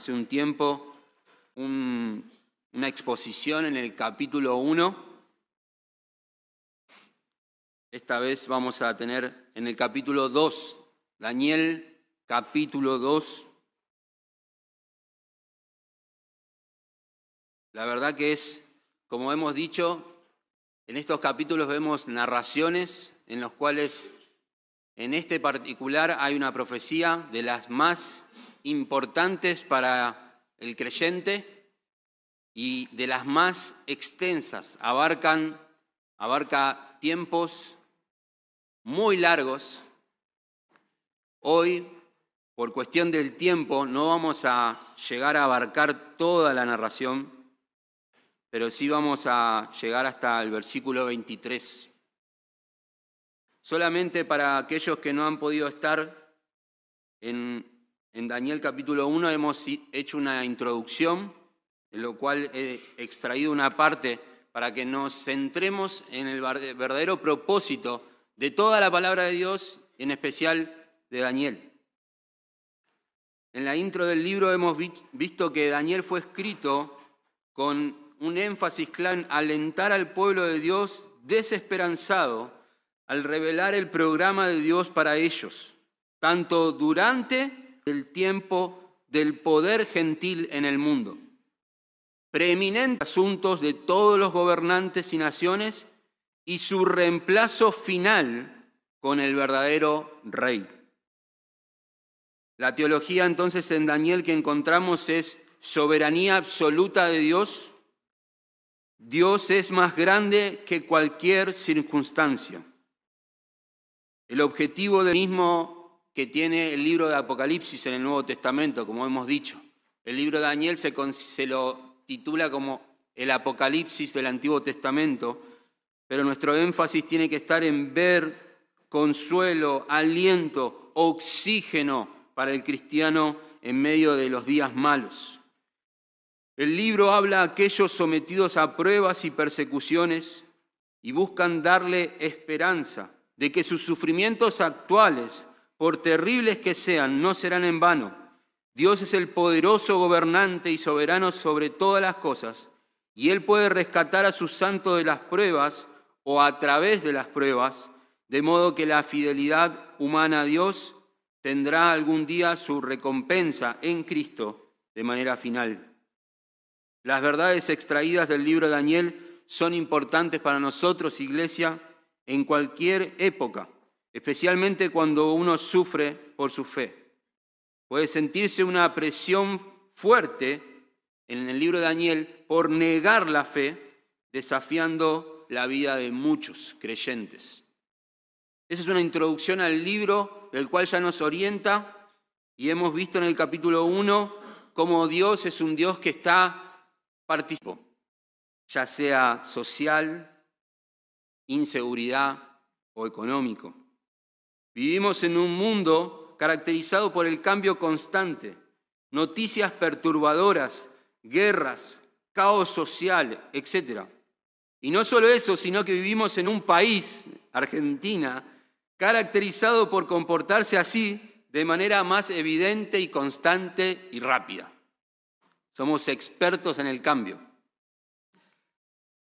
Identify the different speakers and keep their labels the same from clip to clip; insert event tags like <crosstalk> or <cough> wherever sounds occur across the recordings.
Speaker 1: hace un tiempo una exposición en el capítulo 1. Esta vez vamos a tener en el capítulo 2, Daniel capítulo 2. La verdad que es, como hemos dicho, en estos capítulos vemos narraciones en los cuales en este particular hay una profecía de las más importantes para el creyente y de las más extensas. Abarcan, abarca tiempos muy largos. Hoy, por cuestión del tiempo, no vamos a llegar a abarcar toda la narración, pero sí vamos a llegar hasta el versículo 23. Solamente para aquellos que no han podido estar en, Daniel capítulo 1 hemos hecho una introducción, en lo cual he extraído una parte para que nos centremos en el verdadero propósito de toda la palabra de Dios, en especial de Daniel. En la intro del libro hemos visto que Daniel fue escrito con un énfasis claro en alentar al pueblo de Dios desesperanzado al revelar el programa de Dios para ellos, tanto durante el tiempo del poder gentil en el mundo. Preeminentes asuntos de todos los gobernantes y naciones y su reemplazo final con el verdadero rey. La teología entonces en Daniel que encontramos es soberanía absoluta de Dios. Dios es más grande que cualquier circunstancia. El objetivo del mismo que tiene el libro de Apocalipsis en el Nuevo Testamento, como hemos dicho. El libro de Daniel se, lo titula como el Apocalipsis del Antiguo Testamento, pero nuestro énfasis tiene que estar en ver consuelo, aliento, oxígeno para el cristiano en medio de los días malos. El libro habla a aquellos sometidos a pruebas y persecuciones y buscan darle esperanza de que sus sufrimientos actuales, por terribles que sean, no serán en vano. Dios es el poderoso gobernante y soberano sobre todas las cosas, y Él puede rescatar a sus santos de las pruebas o a través de las pruebas, de modo que la fidelidad humana a Dios tendrá algún día su recompensa en Cristo de manera final. Las verdades extraídas del libro de Daniel son importantes para nosotros, iglesia, en cualquier época, especialmente cuando uno sufre por su fe. Puede sentirse una presión fuerte en el libro de Daniel por negar la fe, desafiando la vida de muchos creyentes. Esa es una introducción al libro del cual ya nos orienta y hemos visto en el capítulo 1 cómo Dios es un Dios que está participando, ya sea social, inseguridad o económico. Vivimos en un mundo caracterizado por el cambio constante, noticias perturbadoras, guerras, caos social, etc. Y no solo eso, sino que vivimos en un país, Argentina, caracterizado por comportarse así de manera más evidente y constante y rápida. Somos expertos en el cambio.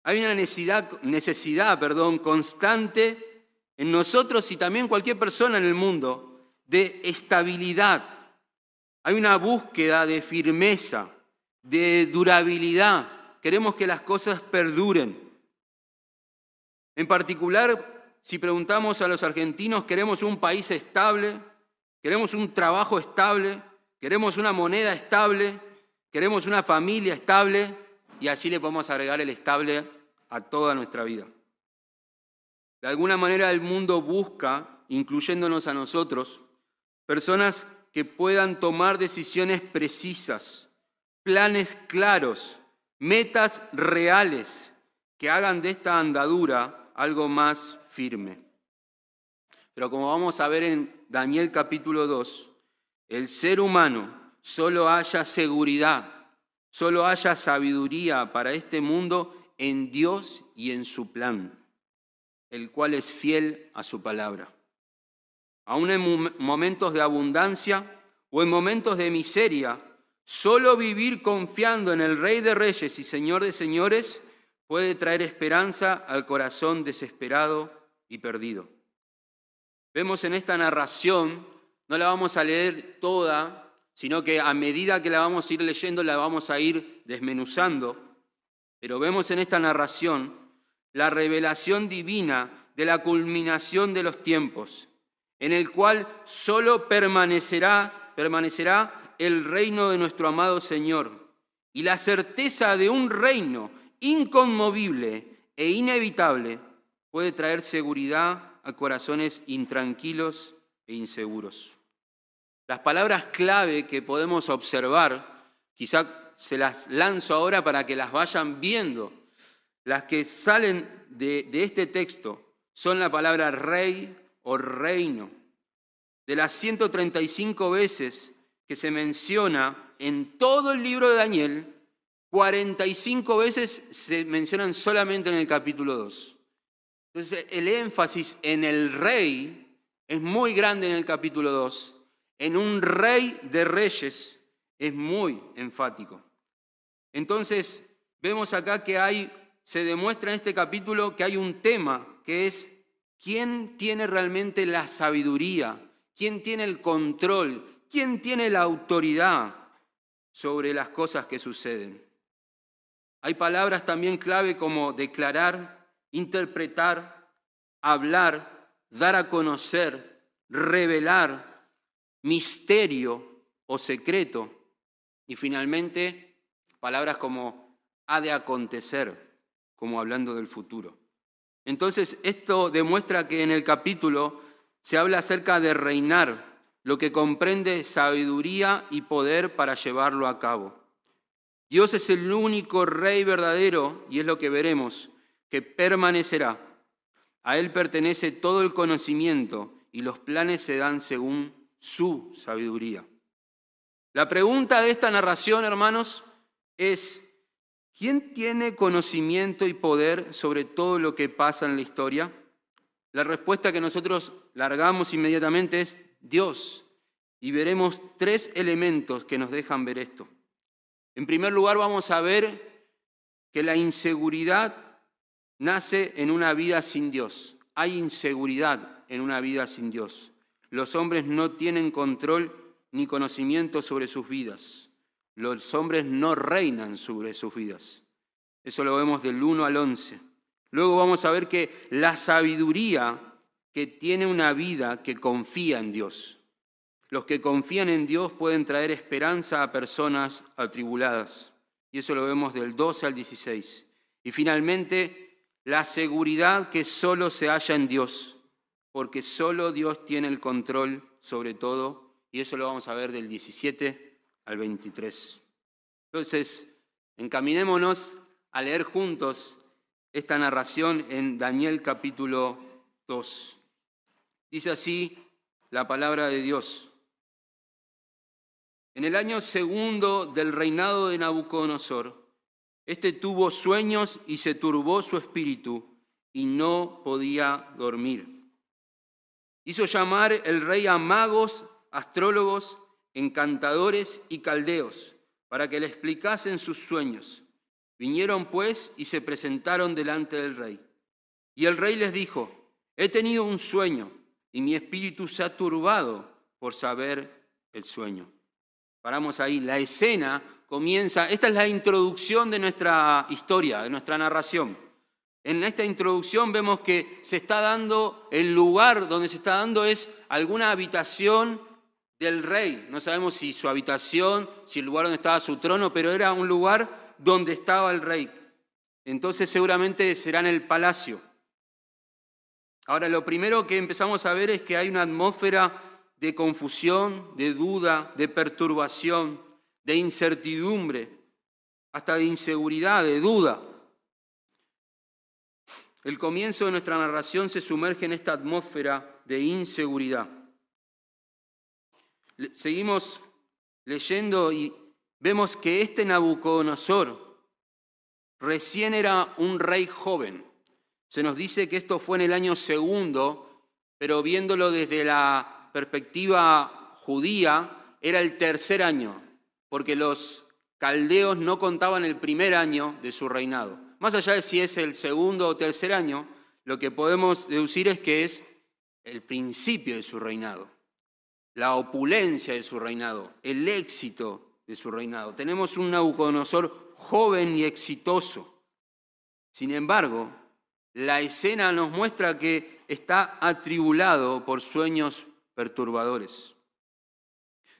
Speaker 1: Hay una necesidad, necesidad perdón, constante en nosotros y también cualquier persona en el mundo de estabilidad. Hay una búsqueda de firmeza, de durabilidad. Queremos que las cosas perduren. En particular, si preguntamos a los argentinos, queremos un país estable, queremos un trabajo estable, queremos una moneda estable, queremos una familia estable, y así le podemos agregar el estable a toda nuestra vida. De alguna manera el mundo busca, incluyéndonos a nosotros, personas que puedan tomar decisiones precisas, planes claros, metas reales, que hagan de esta andadura algo más firme. Pero como vamos a ver en Daniel capítulo 2, el ser humano solo haya seguridad Solo haya sabiduría para este mundo en Dios y en su plan, el cual es fiel a su palabra. Aún en momentos de abundancia o en momentos de miseria, Solo vivir confiando en el Rey de Reyes y Señor de Señores puede traer esperanza al corazón desesperado y perdido. Vemos en esta narración, no la vamos a leer toda, sino que a medida que la vamos a ir leyendo la vamos a ir desmenuzando, pero vemos en esta narración la revelación divina de la culminación de los tiempos, en el cual solo permanecerá, permanecerá el reino de nuestro amado Señor y la certeza de un reino inconmovible e inevitable puede traer seguridad a corazones intranquilos e inseguros. Las palabras clave que podemos observar, quizá se las lanzo ahora para que las vayan viendo, las que salen de, este texto son la palabra rey o reino. De las 135 veces que se menciona en todo el libro de Daniel, 45 veces se mencionan solamente en el capítulo 2. Entonces, el énfasis en el rey es muy grande en el capítulo 2. En un rey de reyes es muy enfático. Entonces, vemos acá que hay, se demuestra en este capítulo que hay un tema que es quién tiene realmente la sabiduría, quién tiene el control, quién tiene la autoridad sobre las cosas que suceden. Hay palabras también clave como declarar, interpretar, hablar, dar a conocer, revelar, misterio o secreto. Y finalmente, palabras como ha de acontecer, como hablando del futuro. Entonces, esto demuestra que en el capítulo se habla acerca de reinar, lo que comprende sabiduría y poder para llevarlo a cabo. Dios es el único rey verdadero, y es lo que veremos, que permanecerá. A Él pertenece todo el conocimiento y los planes se dan según su sabiduría. La pregunta de esta narración, hermanos, es, ¿quién tiene conocimiento y poder sobre todo lo que pasa en la historia? La respuesta que nosotros largamos inmediatamente es Dios. Y veremos tres elementos que nos dejan ver esto. En primer lugar, vamos a ver que la inseguridad nace en una vida sin Dios. Hay inseguridad en una vida sin Dios. Los hombres no tienen control ni conocimiento sobre sus vidas. Los hombres no reinan sobre sus vidas. Eso lo vemos del 1 al 11. Luego vamos a ver que la sabiduría que tiene una vida que confía en Dios. Los que confían en Dios pueden traer esperanza a personas atribuladas. Y eso lo vemos del 12 al 16. Y finalmente, la seguridad que solo se halla en Dios, porque solo Dios tiene el control sobre todo. Y eso lo vamos a ver del 17 al 23. Entonces, encaminémonos a leer juntos esta narración en Daniel capítulo 2. Dice así la palabra de Dios. En el año segundo del reinado de Nabucodonosor, este tuvo sueños y se turbó su espíritu y no podía dormir. Hizo llamar el rey a magos, astrólogos, encantadores y caldeos para que le explicasen sus sueños. Vinieron pues y se presentaron delante del rey. Y el rey les dijo, he tenido un sueño y mi espíritu se ha turbado por saber el sueño. Paramos ahí. La escena comienza, esta es la introducción de nuestra historia, de nuestra narración. En esta introducción vemos que se está dando, el lugar donde se está dando es alguna habitación del rey. No sabemos si su habitación, si el lugar donde estaba su trono, pero era un lugar donde estaba el rey. Entonces seguramente será en el palacio. Ahora, lo primero que empezamos a ver es que hay una atmósfera de confusión, de duda, de perturbación, de incertidumbre, hasta de inseguridad, de duda. El comienzo de nuestra narración se sumerge en esta atmósfera de inseguridad. Seguimos leyendo y vemos que este Nabucodonosor recién era un rey joven. Se nos dice que esto fue en el año segundo, pero viéndolo desde la perspectiva judía, era el tercer año. porque los caldeos no contaban el primer año de su reinado. Más allá de si es el segundo o tercer año, lo que podemos deducir es que es el principio de su reinado, la opulencia de su reinado, el éxito de su reinado. Tenemos un Nabucodonosor joven y exitoso. Sin embargo, la escena nos muestra que está atribulado por sueños perturbadores.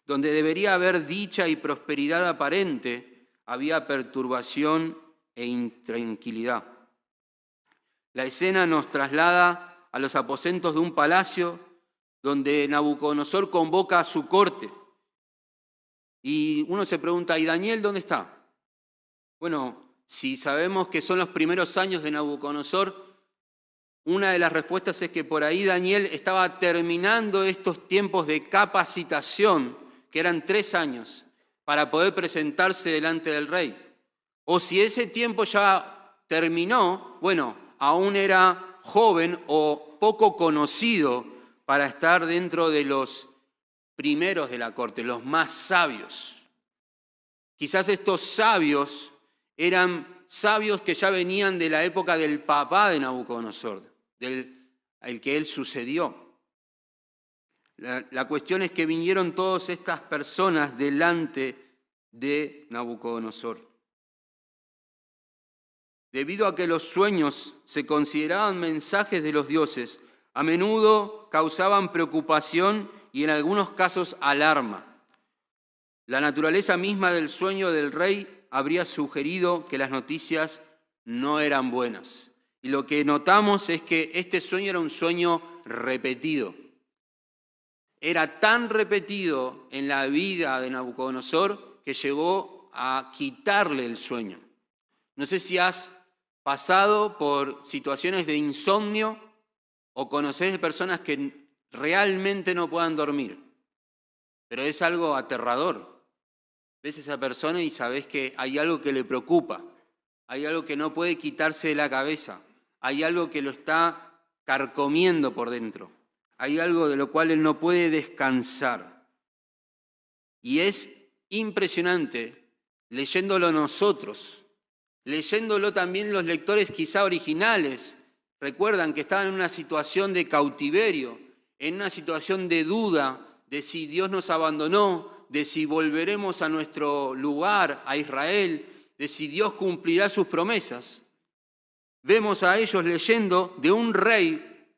Speaker 1: Donde debería haber dicha y prosperidad aparente, había perturbación e intranquilidad. La escena nos traslada a los aposentos de un palacio donde Nabucodonosor convoca a su corte. Y uno se pregunta, ¿y Daniel dónde está? Bueno, si sabemos que son los primeros años de Nabucodonosor, una de las respuestas es que por ahí Daniel estaba terminando estos tiempos de capacitación que eran tres años, para poder presentarse delante del rey. O si ese tiempo ya terminó, bueno, aún era joven o poco conocido para estar dentro de los primeros de la corte, los más sabios. Quizás estos sabios eran sabios que ya venían de la época del papá de Nabucodonosor, del el que él sucedió. La, cuestión es que vinieron todas estas personas delante de Nabucodonosor. Debido a que los sueños se consideraban mensajes de los dioses, a menudo causaban preocupación y en algunos casos alarma. La naturaleza misma del sueño del rey habría sugerido que las noticias no eran buenas. Y lo que notamos es que este sueño era un sueño repetido era tan repetido en la vida de Nabucodonosor que llegó a quitarle el sueño. No sé si has pasado por situaciones de insomnio o conoces de personas que realmente no puedan dormir, pero es algo aterrador. Ves a esa persona y sabes que hay algo que le preocupa, hay algo que no puede quitarse de la cabeza, hay algo que lo está carcomiendo por dentro hay algo de lo cual él no puede descansar. Y es impresionante leyéndolo nosotros, leyéndolo también los lectores quizá originales. Recuerdan que estaban en una situación de cautiverio, en una situación de duda de si Dios nos abandonó, de si volveremos a nuestro lugar, a Israel, de si Dios cumplirá sus promesas. Vemos a ellos leyendo de un rey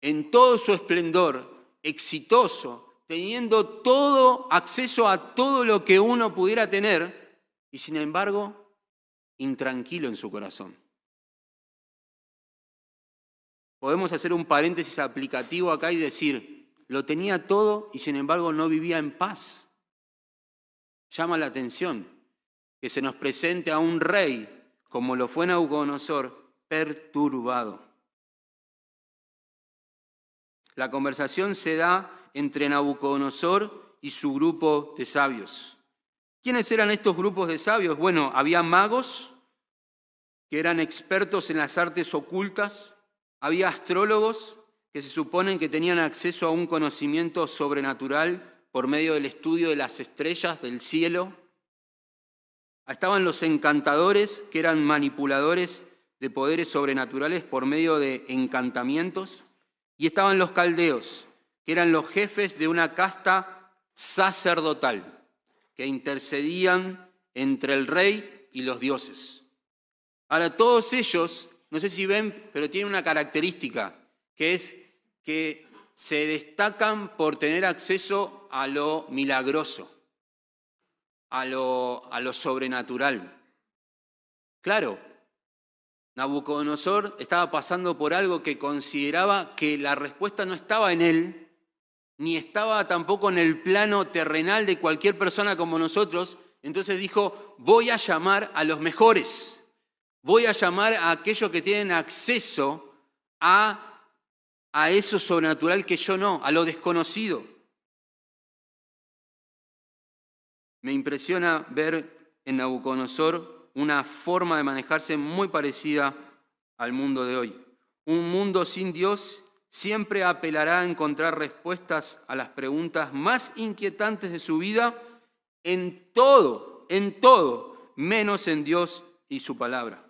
Speaker 1: en todo su esplendor, exitoso, teniendo todo acceso a todo lo que uno pudiera tener, y sin embargo, intranquilo en su corazón. Podemos hacer un paréntesis aplicativo acá y decir, lo tenía todo y sin embargo no vivía en paz. Llama la atención que se nos presente a un rey, como lo fue Nabucodonosor, perturbado. La conversación se da entre Nabucodonosor y su grupo de sabios. ¿Quiénes eran estos grupos de sabios? Bueno, había magos que eran expertos en las artes ocultas, había astrólogos que se suponen que tenían acceso a un conocimiento sobrenatural por medio del estudio de las estrellas del cielo. Estaban los encantadores, que eran manipuladores de poderes sobrenaturales por medio de encantamientos. Y estaban los caldeos, que eran los jefes de una casta sacerdotal, que intercedían entre el rey y los dioses. Ahora, todos ellos, no sé si ven, pero tienen una característica, que es que se destacan por tener acceso a lo milagroso, a lo, a lo sobrenatural. Claro, Nabucodonosor estaba pasando por algo que consideraba que la respuesta no estaba en él, ni estaba tampoco en el plano terrenal de cualquier persona como nosotros. Entonces dijo, voy a llamar a los mejores, voy a llamar a aquellos que tienen acceso a, a eso sobrenatural que yo no, a lo desconocido. Me impresiona ver en Nabucodonosor una forma de manejarse muy parecida al mundo de hoy. Un mundo sin Dios siempre apelará a encontrar respuestas a las preguntas más inquietantes de su vida en todo, en todo, menos en Dios y su palabra.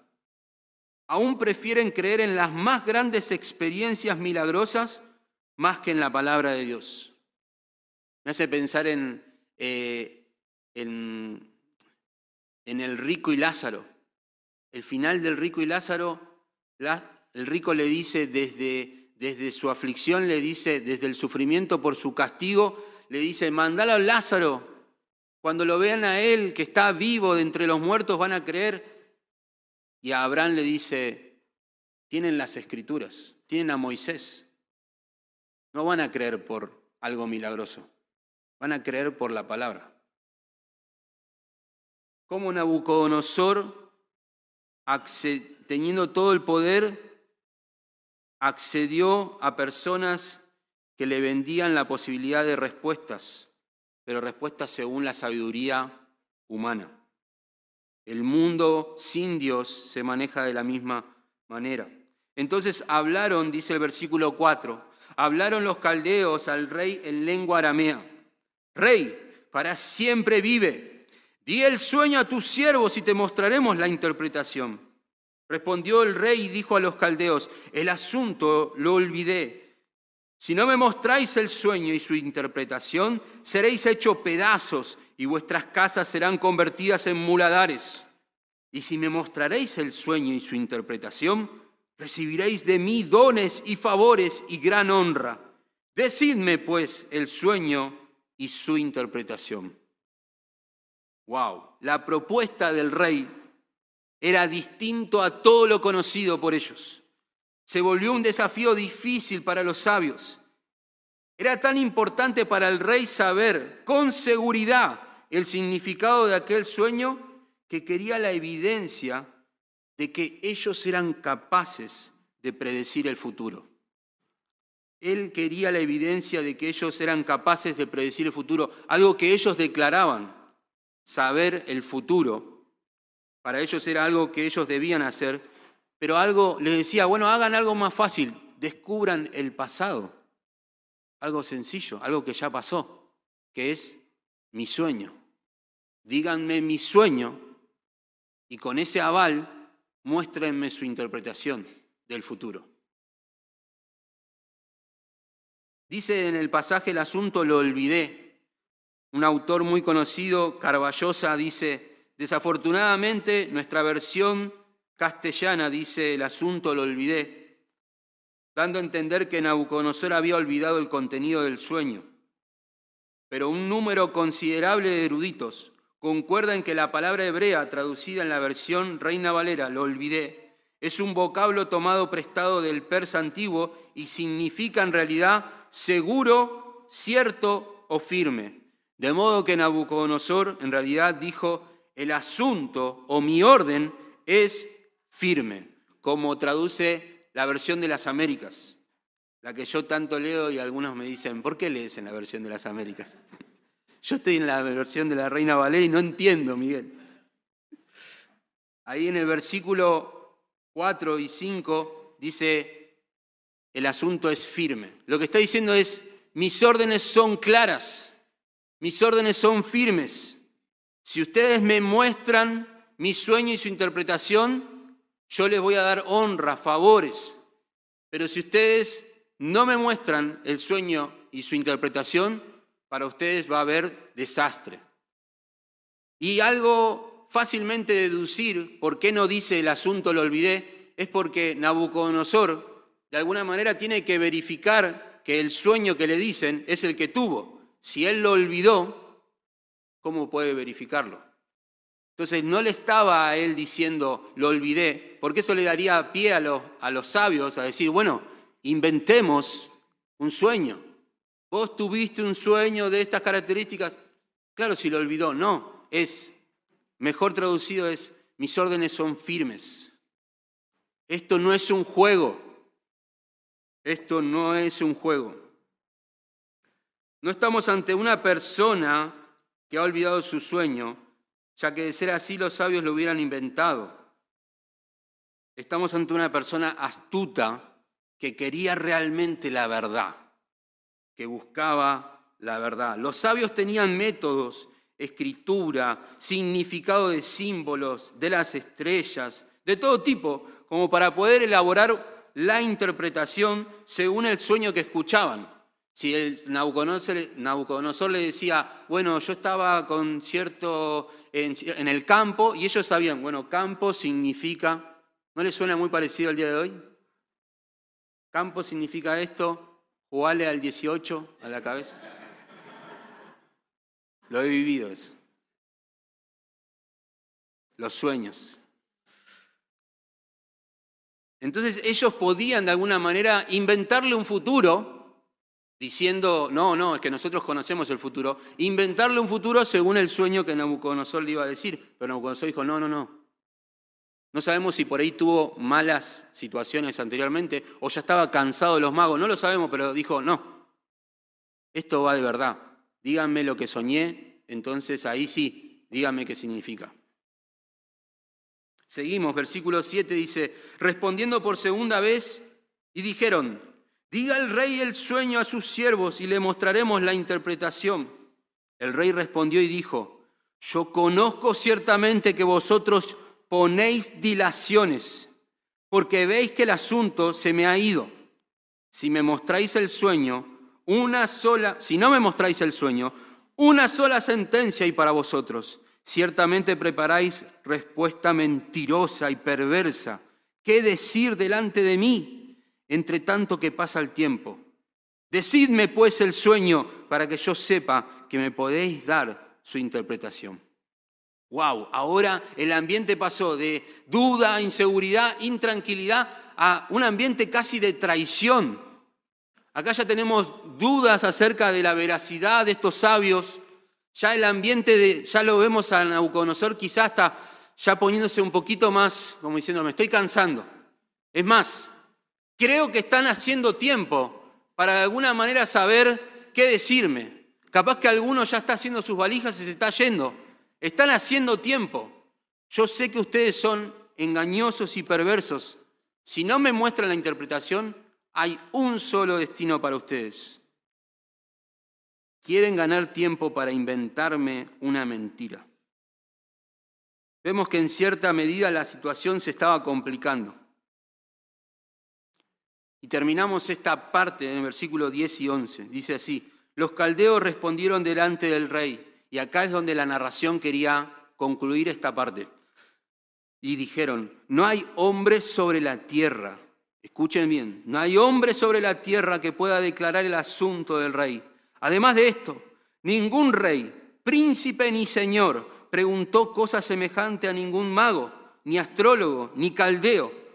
Speaker 1: Aún prefieren creer en las más grandes experiencias milagrosas más que en la palabra de Dios. Me hace pensar en, eh, en, el rico y Lázaro. El final del rico y Lázaro, el rico le dice desde, desde su aflicción, le dice desde el sufrimiento por su castigo, le dice, mandalo a Lázaro. Cuando lo vean a él, que está vivo de entre los muertos, van a creer. Y a Abraham le dice, tienen las escrituras, tienen a Moisés. No van a creer por algo milagroso, van a creer por la palabra. Como Nabucodonosor, teniendo todo el poder, accedió a personas que le vendían la posibilidad de respuestas, pero respuestas según la sabiduría humana. El mundo sin Dios se maneja de la misma manera. Entonces hablaron, dice el versículo 4, hablaron los caldeos al rey en lengua aramea. Rey, para siempre vive. Di el sueño a tus siervos y te mostraremos la interpretación. Respondió el rey y dijo a los caldeos, el asunto lo olvidé si no me mostráis el sueño y su interpretación, seréis hechos pedazos y vuestras casas serán convertidas en muladares. Y si me mostraréis el sueño y su interpretación, recibiréis de mí dones y favores y gran honra. Decidme pues el sueño y su interpretación. Wow, la propuesta del rey era distinto a todo lo conocido por ellos se volvió un desafío difícil para los sabios. Era tan importante para el rey saber con seguridad el significado de aquel sueño que quería la evidencia de que ellos eran capaces de predecir el futuro. Él quería la evidencia de que ellos eran capaces de predecir el futuro, algo que ellos declaraban, saber el futuro. Para ellos era algo que ellos debían hacer pero algo les decía, bueno, hagan algo más fácil, descubran el pasado. Algo sencillo, algo que ya pasó, que es mi sueño. Díganme mi sueño y con ese aval muéstrenme su interpretación del futuro. Dice en el pasaje el asunto lo olvidé. Un autor muy conocido, Carballosa, dice, desafortunadamente nuestra versión castellana dice, el asunto lo olvidé, dando a entender que Nabucodonosor había olvidado el contenido del sueño. Pero un número considerable de eruditos concuerda en que la palabra hebrea traducida en la versión Reina Valera, lo olvidé, es un vocablo tomado prestado del persa antiguo y significa en realidad seguro, cierto o firme. De modo que Nabucodonosor en realidad dijo, el asunto o mi orden es firme, como traduce la versión de las Américas, la que yo tanto leo y algunos me dicen, ¿por qué lees en la versión de las Américas? Yo estoy en la versión de la Reina Valera y no entiendo, Miguel. Ahí en el versículo 4 y 5 dice, el asunto es firme. Lo que está diciendo es, mis órdenes son claras, mis órdenes son firmes. Si ustedes me muestran mi sueño y su interpretación, yo les voy a dar honra, favores, pero si ustedes no me muestran el sueño y su interpretación, para ustedes va a haber desastre. Y algo fácilmente deducir por qué no dice el asunto lo olvidé, es porque Nabucodonosor de alguna manera tiene que verificar que el sueño que le dicen es el que tuvo. Si él lo olvidó, ¿cómo puede verificarlo? Entonces no le estaba a él diciendo, lo olvidé, porque eso le daría pie a los, a los sabios a decir, bueno, inventemos un sueño. Vos tuviste un sueño de estas características. Claro, si lo olvidó, no, es, mejor traducido es, mis órdenes son firmes. Esto no es un juego. Esto no es un juego. No estamos ante una persona que ha olvidado su sueño, ya que de ser así los sabios lo hubieran inventado. Estamos ante una persona astuta que quería realmente la verdad, que buscaba la verdad. Los sabios tenían métodos escritura, significado de símbolos, de las estrellas, de todo tipo, como para poder elaborar la interpretación según el sueño que escuchaban. Si el Nabucodonosor, le decía, bueno, yo estaba con cierto en, el campo y ellos sabían, bueno, campo significa, ¿no les suena muy parecido al día de hoy? Campo significa esto, jugale al 18 a la cabeza. Lo he vivido eso. Los sueños. Entonces ellos podían de alguna manera inventarle un futuro diciendo, no, no, es que nosotros conocemos el futuro, inventarle un futuro según el sueño que Nabucodonosor le iba a decir. Pero Nabucodonosor dijo, no, no, no. No sabemos si por ahí tuvo malas situaciones anteriormente o ya estaba cansado de los magos, no lo sabemos, pero dijo, no, esto va de verdad. Díganme lo que soñé, entonces ahí sí, díganme qué significa. Seguimos, versículo 7 dice, respondiendo por segunda vez, y dijeron, Diga el rey el sueño a sus siervos y le mostraremos la interpretación. El rey respondió y dijo, yo conozco ciertamente que vosotros ponéis dilaciones, porque veis que el asunto se me ha ido. Si me mostráis el sueño, una sola, si no me mostráis el sueño, una sola sentencia hay para vosotros. Ciertamente preparáis respuesta mentirosa y perversa. ¿Qué decir delante de mí? entre tanto que pasa el tiempo. Decidme pues el sueño para que yo sepa que me podéis dar su interpretación. Wow, ahora el ambiente pasó de duda, inseguridad, intranquilidad a un ambiente casi de traición. Acá ya tenemos dudas acerca de la veracidad de estos sabios. Ya el ambiente de, ya lo vemos a Nabucodonosor quizás hasta ya poniéndose un poquito más, como diciendo, me estoy cansando. Es más, Creo que están haciendo tiempo para de alguna manera saber qué decirme. Capaz que alguno ya está haciendo sus valijas y se está yendo. Están haciendo tiempo. Yo sé que ustedes son engañosos y perversos. Si no me muestran la interpretación, hay un solo destino para ustedes. Quieren ganar tiempo para inventarme una mentira. Vemos que en cierta medida la situación se estaba complicando. Y terminamos esta parte en el versículo 10 y 11. Dice así, los caldeos respondieron delante del rey. Y acá es donde la narración quería concluir esta parte. Y dijeron, no hay hombre sobre la tierra, escuchen bien, no hay hombre sobre la tierra que pueda declarar el asunto del rey. Además de esto, ningún rey, príncipe ni señor preguntó cosa semejante a ningún mago, ni astrólogo, ni caldeo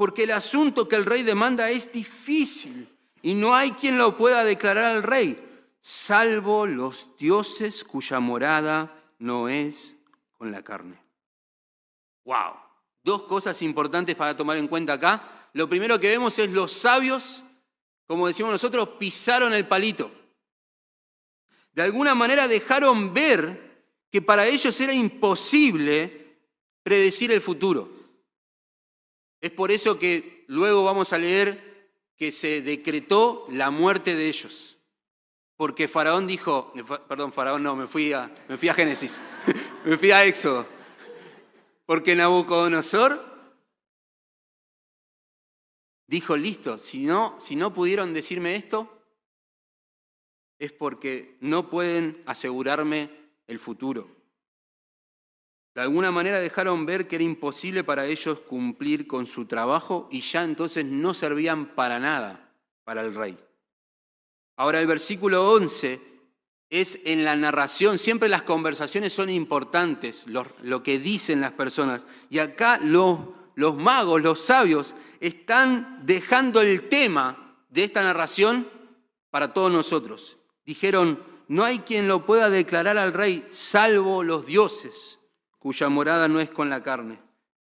Speaker 1: porque el asunto que el rey demanda es difícil y no hay quien lo pueda declarar al rey, salvo los dioses cuya morada no es con la carne. Wow, dos cosas importantes para tomar en cuenta acá. Lo primero que vemos es los sabios, como decimos nosotros, pisaron el palito. De alguna manera dejaron ver que para ellos era imposible predecir el futuro. Es por eso que luego vamos a leer que se decretó la muerte de ellos. Porque Faraón dijo, perdón, Faraón no, me fui a, me fui a Génesis, <laughs> me fui a Éxodo. Porque Nabucodonosor dijo, listo, si no, si no pudieron decirme esto, es porque no pueden asegurarme el futuro. De alguna manera dejaron ver que era imposible para ellos cumplir con su trabajo y ya entonces no servían para nada para el rey. Ahora el versículo 11 es en la narración, siempre las conversaciones son importantes, lo, que dicen las personas. Y acá los, los magos, los sabios, están dejando el tema de esta narración para todos nosotros. Dijeron, no hay quien lo pueda declarar al rey salvo los dioses cuya morada no es con la carne.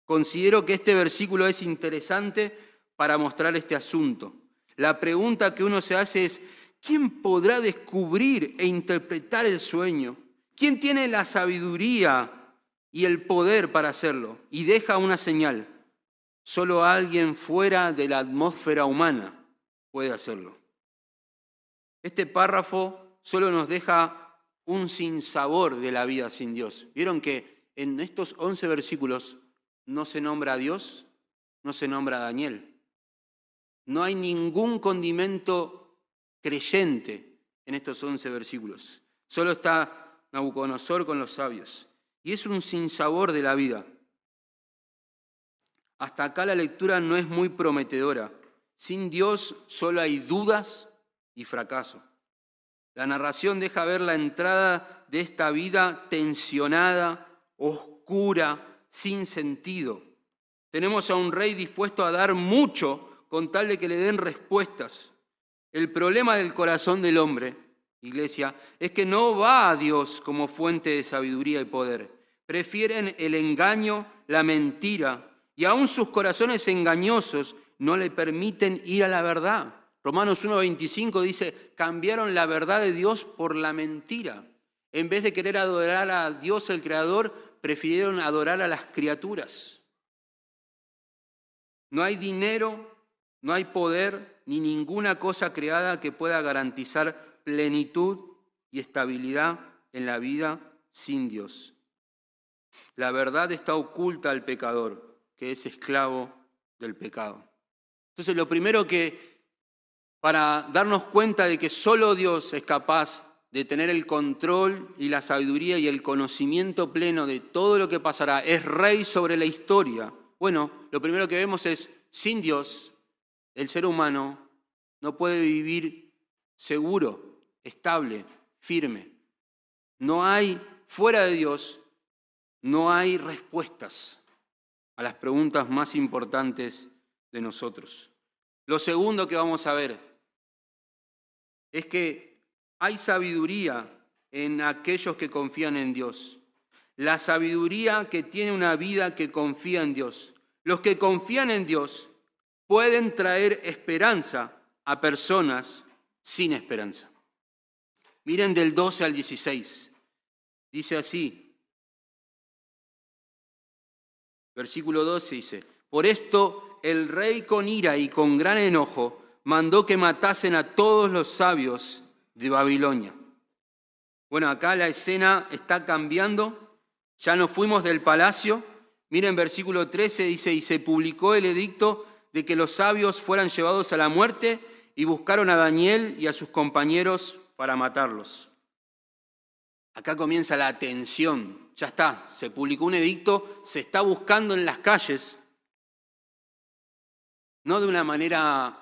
Speaker 1: Considero que este versículo es interesante para mostrar este asunto. La pregunta que uno se hace es, ¿quién podrá descubrir e interpretar el sueño? ¿Quién tiene la sabiduría y el poder para hacerlo? Y deja una señal. Solo alguien fuera de la atmósfera humana puede hacerlo. Este párrafo solo nos deja un sinsabor de la vida sin Dios. ¿Vieron que en estos 11 versículos no se nombra a Dios, no se nombra a Daniel? No hay ningún condimento creyente en estos 11 versículos. Solo está Nabucodonosor con los sabios. Y es un sinsabor de la vida. Hasta acá la lectura no es muy prometedora. Sin Dios solo hay dudas y fracaso. La narración deja ver la entrada de esta vida tensionada, oscura, sin sentido. Tenemos a un rey dispuesto a dar mucho con tal de que le den respuestas. El problema del corazón del hombre, iglesia, es que no va a Dios como fuente de sabiduría y poder. Prefieren el engaño, la mentira, y aún sus corazones engañosos no le permiten ir a la verdad. Romanos 1.25 dice, cambiaron la verdad de Dios por la mentira. En vez de querer adorar a Dios el Creador, prefirieron adorar a las criaturas. No hay dinero, no hay poder, ni ninguna cosa creada que pueda garantizar plenitud y estabilidad en la vida sin Dios. La verdad está oculta al pecador, que es esclavo del pecado. Entonces, lo primero que para darnos cuenta de que solo Dios es capaz de tener el control y la sabiduría y el conocimiento pleno de todo lo que pasará, es rey sobre la historia. Bueno, lo primero que vemos es, sin Dios, el ser humano no puede vivir seguro, estable, firme. No hay, fuera de Dios, no hay respuestas a las preguntas más importantes de nosotros. Lo segundo que vamos a ver es que hay sabiduría en aquellos que confían en Dios. La sabiduría que tiene una vida que confía en Dios. Los que confían en Dios pueden traer esperanza a personas sin esperanza. Miren del 12 al 16. Dice así, versículo 12 dice, por esto el rey con ira y con gran enojo mandó que matasen a todos los sabios de Babilonia. Bueno, acá la escena está cambiando, ya no fuimos del palacio. Miren versículo 13, dice, y se publicó el edicto de que los sabios fueran llevados a la muerte y buscaron a Daniel y a sus compañeros para matarlos. Acá comienza la tensión, ya está, se publicó un edicto, se está buscando en las calles, no de una manera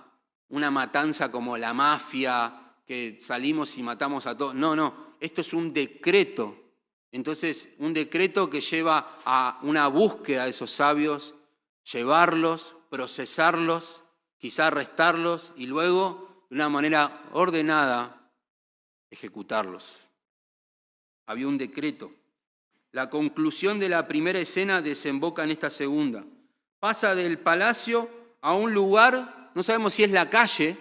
Speaker 1: una matanza como la mafia, que salimos y matamos a todos. No, no, esto es un decreto. Entonces, un decreto que lleva a una búsqueda de esos sabios, llevarlos, procesarlos, quizá arrestarlos y luego, de una manera ordenada, ejecutarlos. Había un decreto. La conclusión de la primera escena desemboca en esta segunda. Pasa del palacio a un lugar no sabemos si es la calle,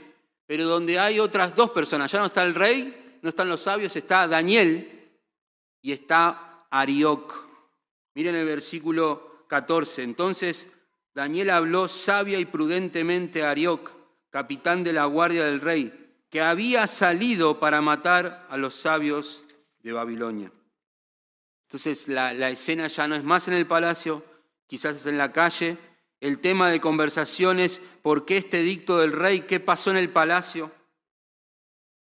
Speaker 1: pero donde hay otras dos personas. Ya no está el rey, no están los sabios, está Daniel y está Arioc. Miren el versículo 14. Entonces Daniel habló sabia y prudentemente a Arioc, capitán de la guardia del rey, que había salido para matar a los sabios de Babilonia. Entonces la, escena ya no es más en el palacio, quizás es en la calle, el tema de conversación es por qué este dicto del rey, qué pasó en el palacio.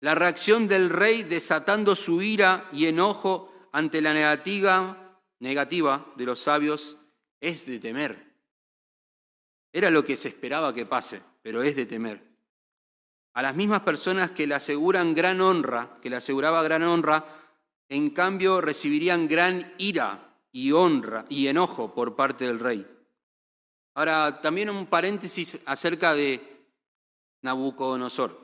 Speaker 1: La reacción del rey desatando su ira y enojo ante la negativa de los sabios es de temer. Era lo que se esperaba que pase, pero es de temer. A las mismas personas que le aseguran gran honra, que le aseguraba gran honra, en cambio recibirían gran ira y honra y enojo por parte del rey. Ahora, también un paréntesis acerca de Nabucodonosor.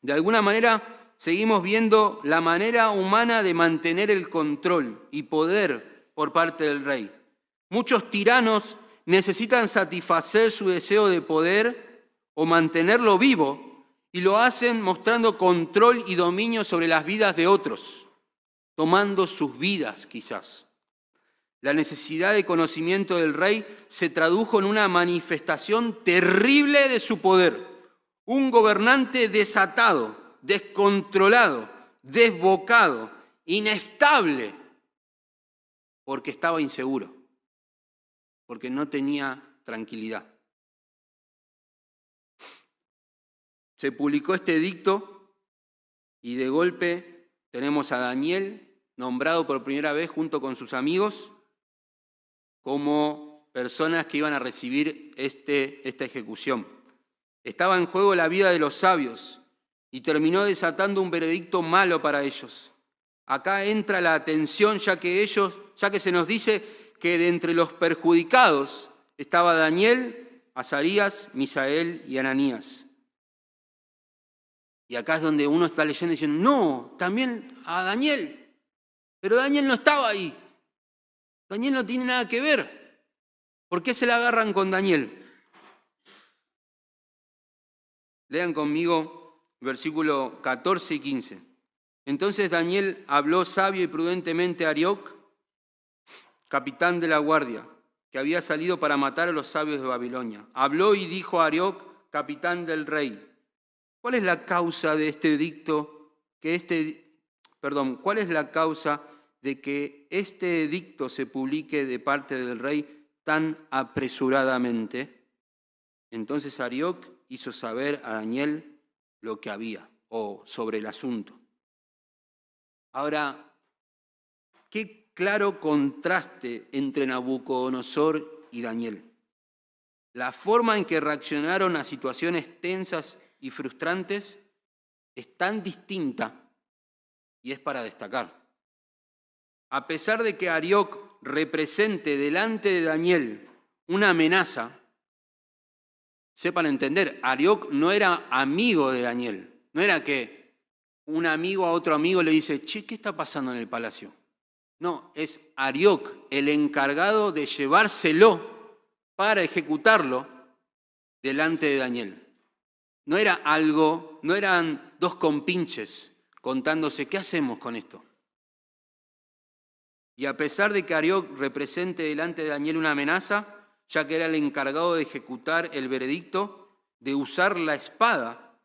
Speaker 1: De alguna manera, seguimos viendo la manera humana de mantener el control y poder por parte del rey. Muchos tiranos necesitan satisfacer su deseo de poder o mantenerlo vivo y lo hacen mostrando control y dominio sobre las vidas de otros, tomando sus vidas quizás. La necesidad de conocimiento del rey se tradujo en una manifestación terrible de su poder. Un gobernante desatado, descontrolado, desbocado inestable, porque estaba inseguro, porque no tenía tranquilidad. Se publicó este edicto y de golpe tenemos a Daniel nombrado por primera vez junto con sus amigos como personas que iban a recibir este, esta ejecución. Estaba en juego la vida de los sabios y terminó desatando un veredicto malo para ellos. Acá entra la atención ya que ellos, ya que se nos dice que de entre los perjudicados estaba Daniel, Azarías, Misael y Ananías. Y acá es donde uno está leyendo y diciendo, no, también a Daniel. Pero Daniel no estaba ahí. Daniel no tiene nada que ver. ¿Por qué se la agarran con Daniel? Lean conmigo versículo 14 y 15. Entonces Daniel habló sabio y prudentemente a Arioc, capitán de la guardia, que había salido para matar a los sabios de Babilonia. Habló y dijo a Arioc, capitán del rey, ¿cuál es la causa de este edicto que este, perdón, cuál es la causa de que este edicto se publique de parte del rey tan apresuradamente? Entonces Arioc hizo saber a Daniel lo que había o sobre el asunto. Ahora, qué claro contraste entre Nabucodonosor y Daniel. La forma en que reaccionaron a situaciones tensas y frustrantes es tan distinta y es para destacar. A pesar de que Arioc represente delante de Daniel una amenaza, sepan entender, Arioc no era amigo de Daniel, no era que un amigo a otro amigo le dice, che, ¿qué está pasando en el palacio? No, es Arioc el encargado de llevárselo para ejecutarlo delante de Daniel. No era algo, no eran dos compinches contándose, ¿qué hacemos con esto? Y a pesar de que Arioc represente delante de Daniel una amenaza, ya que era el encargado de ejecutar el veredicto, de usar la espada,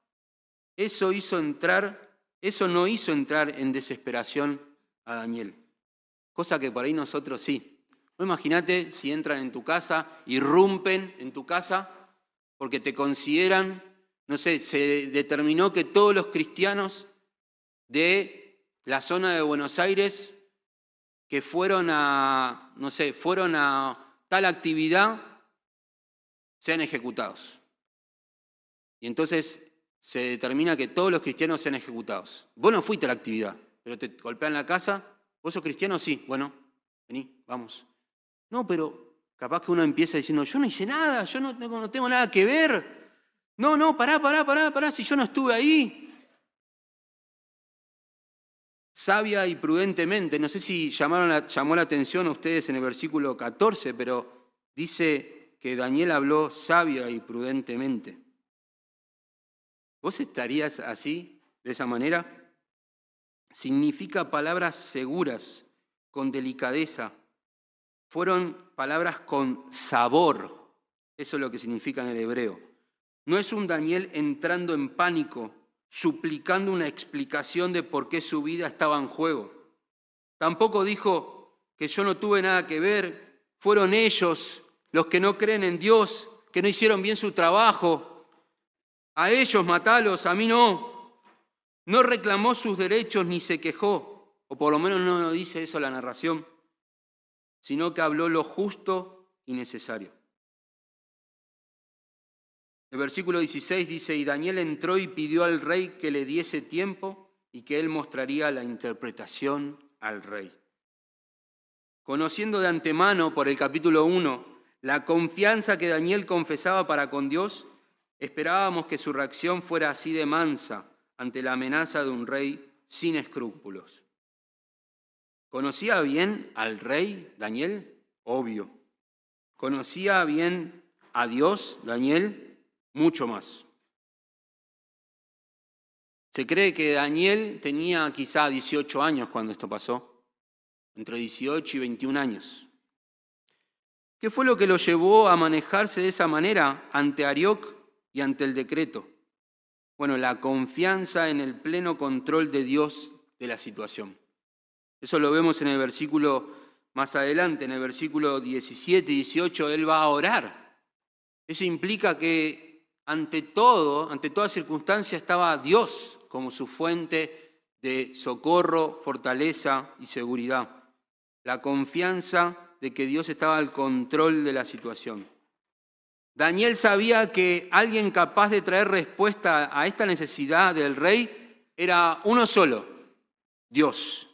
Speaker 1: eso hizo entrar eso no hizo entrar en desesperación a Daniel, cosa que por ahí nosotros sí. Imagínate si entran en tu casa, irrumpen en tu casa, porque te consideran, no sé, se determinó que todos los cristianos de la zona de Buenos Aires que fueron a, no sé, fueron a tal actividad, sean ejecutados. Y entonces se determina que todos los cristianos sean ejecutados. Vos no fuiste a la actividad, pero te golpean la casa. ¿Vos sos cristiano? Sí. Bueno, vení, vamos. No, pero capaz que uno empieza diciendo, yo no hice nada, yo no, tengo nada que ver. No, no, pará, pará, pará, pará, si yo no estuve ahí. Sabia y prudentemente, no sé si llamaron llamó la atención a ustedes en el versículo 14, pero dice que Daniel habló sabia y prudentemente. ¿Vos estarías así, de esa manera? Significa palabras seguras, con delicadeza. Fueron palabras con sabor. Eso es lo que significa en el hebreo. No es un Daniel entrando en pánico, suplicando una explicación de por qué su vida estaba en juego. Tampoco dijo que yo no tuve nada que ver, fueron ellos los que no creen en Dios, que no hicieron bien su trabajo, a ellos matalos, a mí no. No reclamó sus derechos ni se quejó, o por lo menos no dice eso la narración, sino que habló lo justo y necesario. El versículo 16 dice, y Daniel entró y pidió al rey que le diese tiempo y que él mostraría la interpretación al rey. Conociendo de antemano por el capítulo 1 la confianza que Daniel confesaba para con Dios, Esperábamos que su reacción fuera así de mansa ante la amenaza de un rey sin escrúpulos. ¿Conocía bien al rey Daniel? Obvio. ¿Conocía bien a Dios Daniel? Mucho más. Se cree que Daniel tenía quizá 18 años cuando esto pasó, entre 18 y 21 años. ¿Qué fue lo que lo llevó a manejarse de esa manera ante Arioc y ante el decreto? Bueno, la confianza en el pleno control de Dios de la situación. Eso lo vemos en el versículo más adelante, en el versículo 17 y 18, él va a orar. Eso implica que ante todo, ante toda circunstancia, estaba Dios como su fuente de socorro, fortaleza y seguridad. La confianza de que Dios estaba al control de la situación. Daniel sabía que alguien capaz de traer respuesta a esta necesidad del rey era uno solo, Dios.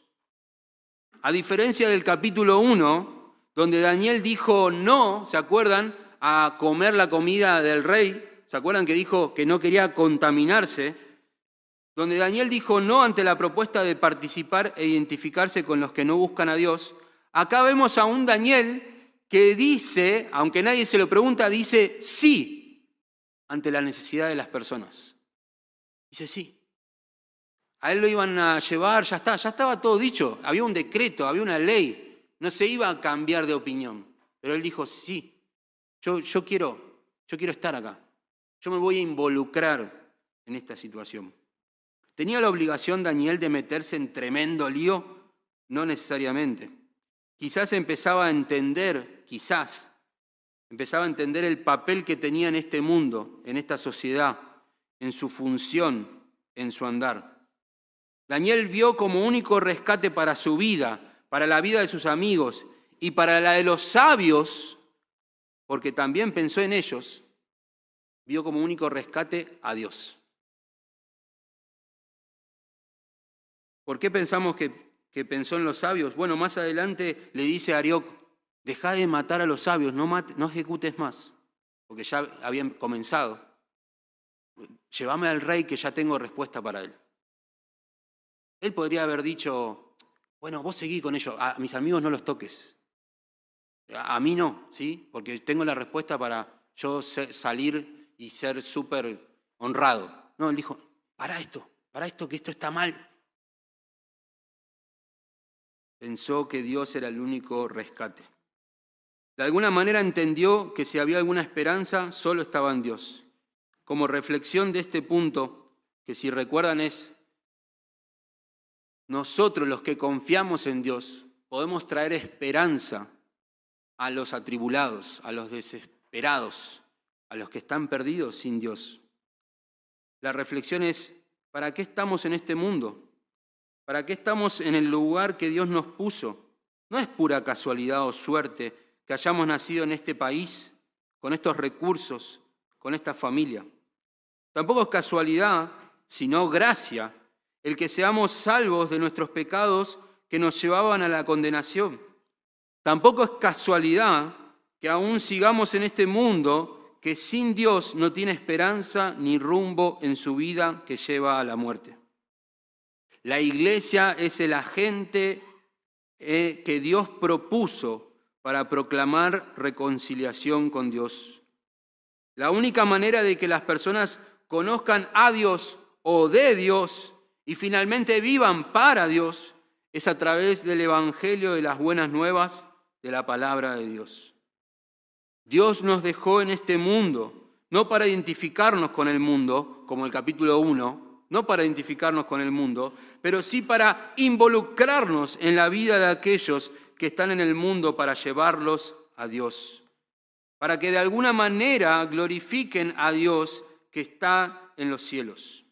Speaker 1: A diferencia del capítulo 1, donde Daniel dijo no, ¿se acuerdan? A comer la comida del rey, ¿se acuerdan que dijo que no quería contaminarse? Donde Daniel dijo no ante la propuesta de participar e identificarse con los que no buscan a Dios, acá vemos a un Daniel que dice, aunque nadie se lo pregunta, dice sí ante la necesidad de las personas. Dice sí. A él lo iban a llevar, ya está, ya estaba todo dicho, había un decreto, había una ley, no se iba a cambiar de opinión. Pero él dijo, sí, yo, yo quiero, yo quiero estar acá, yo me voy a involucrar en esta situación. ¿Tenía la obligación Daniel de meterse en tremendo lío? No necesariamente quizás empezaba a entender, quizás, empezaba a entender el papel que tenía en este mundo, en esta sociedad, en su función, en su andar. Daniel vio como único rescate para su vida, para la vida de sus amigos y para la de los sabios, porque también pensó en ellos, vio como único rescate a Dios. ¿Por qué pensamos que que pensó en los sabios. Bueno, más adelante le dice a Arioc, deja de matar a los sabios, no, no ejecutes más, porque ya habían comenzado. Llévame al rey que ya tengo respuesta para él. Él podría haber dicho, bueno, vos seguí con ellos, a mis amigos no los toques. A mí no, ¿sí? Porque tengo la respuesta para yo salir y ser súper honrado. No, él dijo, para esto, para esto, que esto está mal, pensó que Dios era el único rescate. De alguna manera entendió que si había alguna esperanza, solo estaba en Dios. Como reflexión de este punto, que si recuerdan es, nosotros los que confiamos en Dios, podemos traer esperanza a los atribulados, a los desesperados, a los que están perdidos sin Dios. La reflexión es, ¿para qué estamos en este mundo? ¿Para qué estamos en el lugar que Dios nos puso? No es pura casualidad o suerte que hayamos nacido en este país, con estos recursos, con esta familia. Tampoco es casualidad, sino gracia, el que seamos salvos de nuestros pecados que nos llevaban a la condenación. Tampoco es casualidad que aún sigamos en este mundo que sin Dios no tiene esperanza ni rumbo en su vida que lleva a la muerte. La iglesia es el agente eh, que Dios propuso para proclamar reconciliación con Dios. La única manera de que las personas conozcan a Dios o de Dios y finalmente vivan para Dios es a través del Evangelio de las buenas nuevas de la palabra de Dios. Dios nos dejó en este mundo, no para identificarnos con el mundo, como el capítulo 1, no para identificarnos con el mundo, pero sí para involucrarnos en la vida de aquellos que están en el mundo para llevarlos a Dios, para que de alguna manera glorifiquen a Dios que está en los cielos.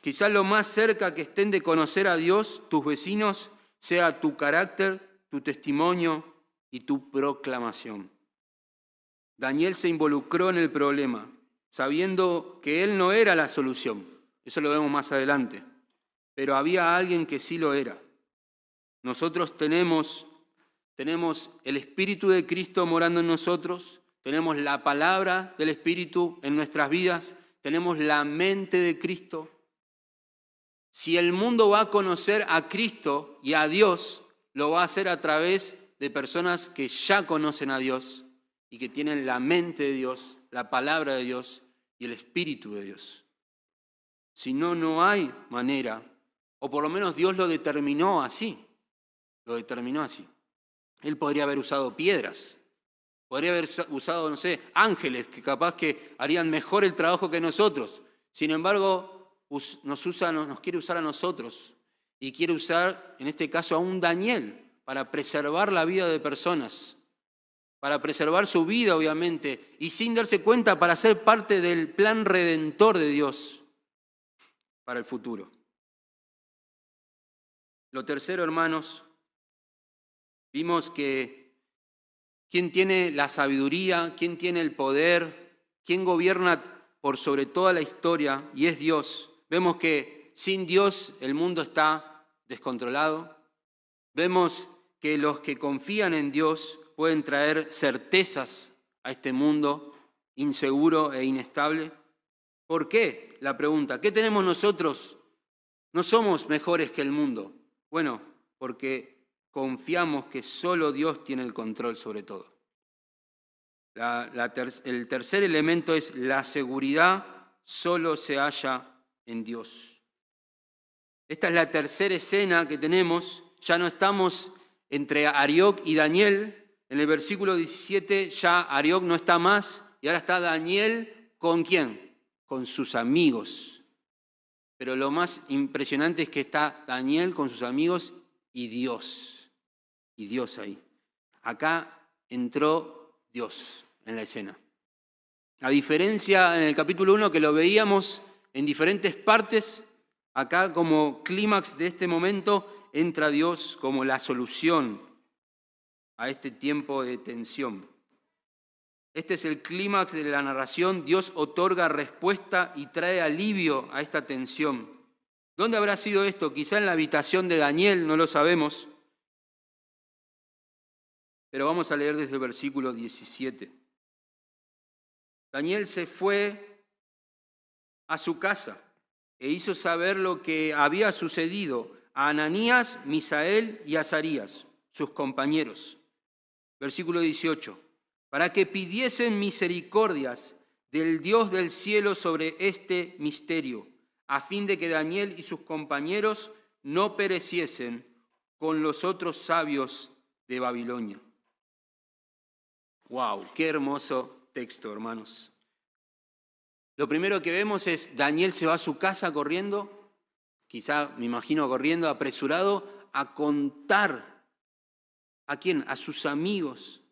Speaker 1: Quizás lo más cerca que estén de conocer a Dios, tus vecinos, sea tu carácter, tu testimonio y tu proclamación. Daniel se involucró en el problema, sabiendo que él no era la solución eso lo vemos más adelante. Pero había alguien que sí lo era. Nosotros tenemos, tenemos el Espíritu de Cristo morando en nosotros, tenemos la palabra del Espíritu en nuestras vidas, tenemos la mente de Cristo. Si el mundo va a conocer a Cristo y a Dios, lo va a hacer a través de personas que ya conocen a Dios y que tienen la mente de Dios, la palabra de Dios y el Espíritu de Dios. Si no, no hay manera. O por lo menos Dios lo determinó así. Lo determinó así. Él podría haber usado piedras. Podría haber usado, no sé, ángeles que capaz que harían mejor el trabajo que nosotros. Sin embargo, nos, usa, nos quiere usar a nosotros. y quiere usar, en este caso, a un Daniel para preservar la vida de personas, para preservar su vida, obviamente, y sin darse cuenta, para ser parte del plan redentor de Dios para el futuro. Lo tercero, hermanos, vimos que quién tiene la sabiduría, quién tiene el poder, quién gobierna por sobre toda la historia, y es Dios. Vemos que sin Dios el mundo está descontrolado. Vemos que los que confían en Dios pueden traer certezas a este mundo inseguro e inestable. ¿Por qué? La pregunta, ¿qué tenemos nosotros? No somos mejores que el mundo. Bueno, porque confiamos que solo Dios tiene el control sobre todo. el tercer elemento es la seguridad solo se halla en Dios. Esta es la tercera escena que tenemos. Ya no estamos entre Arioc y Daniel. En el versículo 17 ya Arioc no está más y ahora está Daniel con quién? Con sus amigos. Pero lo más impresionante es que está Daniel con sus amigos y Dios. Y Dios ahí. Acá entró Dios en la escena. A diferencia en el capítulo 1 que lo veíamos en diferentes partes, acá como clímax de este momento entra Dios como la solución a este tiempo de tensión. Este es el clímax de la narración. Dios otorga respuesta y trae alivio a esta tensión. ¿Dónde habrá sido esto? Quizá en la habitación de Daniel, no lo sabemos. Pero vamos a leer desde el versículo 17. Daniel se fue a su casa e hizo saber lo que había sucedido a Ananías, Misael y Azarías, sus compañeros. Versículo 18 para que pidiesen misericordias del Dios del cielo sobre este misterio, a fin de que Daniel y sus compañeros no pereciesen con los otros sabios de Babilonia. ¡Wow! ¡Qué hermoso texto, hermanos! Lo primero que vemos es Daniel se va a su casa corriendo, quizá me imagino corriendo apresurado, a contar a quién, a sus amigos,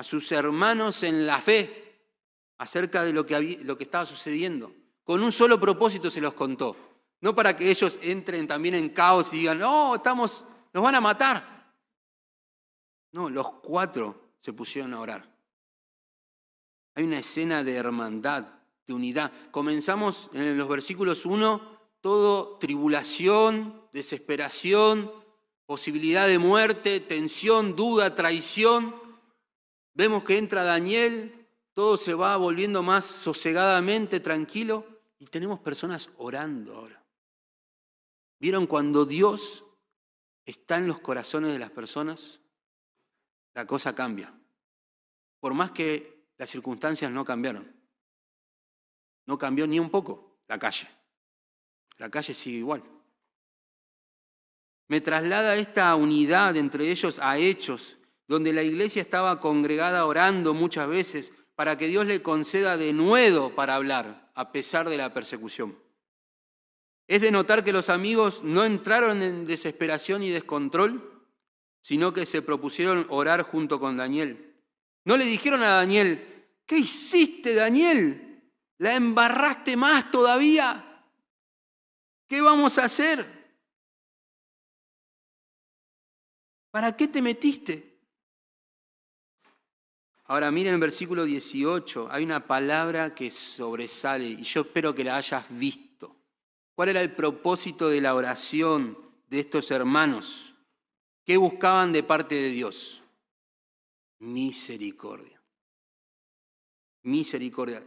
Speaker 1: a sus hermanos en la fe acerca de lo que, lo que estaba sucediendo. Con un solo propósito se los contó. No para que ellos entren también en caos y digan, no, estamos, nos van a matar. No, los cuatro se pusieron a orar. Hay una escena de hermandad, de unidad. Comenzamos en los versículos 1, todo tribulación, desesperación, posibilidad de muerte, tensión, duda, traición. Vemos que entra Daniel, todo se va volviendo más sosegadamente tranquilo y tenemos personas orando ahora. ¿Vieron cuando Dios está en los corazones de las personas? La cosa cambia. Por más que las circunstancias no cambiaron. No cambió ni un poco la calle. La calle sigue igual. Me traslada esta unidad entre ellos a hechos donde la iglesia estaba congregada orando muchas veces para que Dios le conceda de nuevo para hablar, a pesar de la persecución. Es de notar que los amigos no entraron en desesperación y descontrol, sino que se propusieron orar junto con Daniel. No le dijeron a Daniel, ¿qué hiciste Daniel? ¿La embarraste más todavía? ¿Qué vamos a hacer? ¿Para qué te metiste? Ahora miren el versículo 18, hay una palabra que sobresale y yo espero que la hayas visto. ¿Cuál era el propósito de la oración de estos hermanos? ¿Qué buscaban de parte de Dios? Misericordia. Misericordia.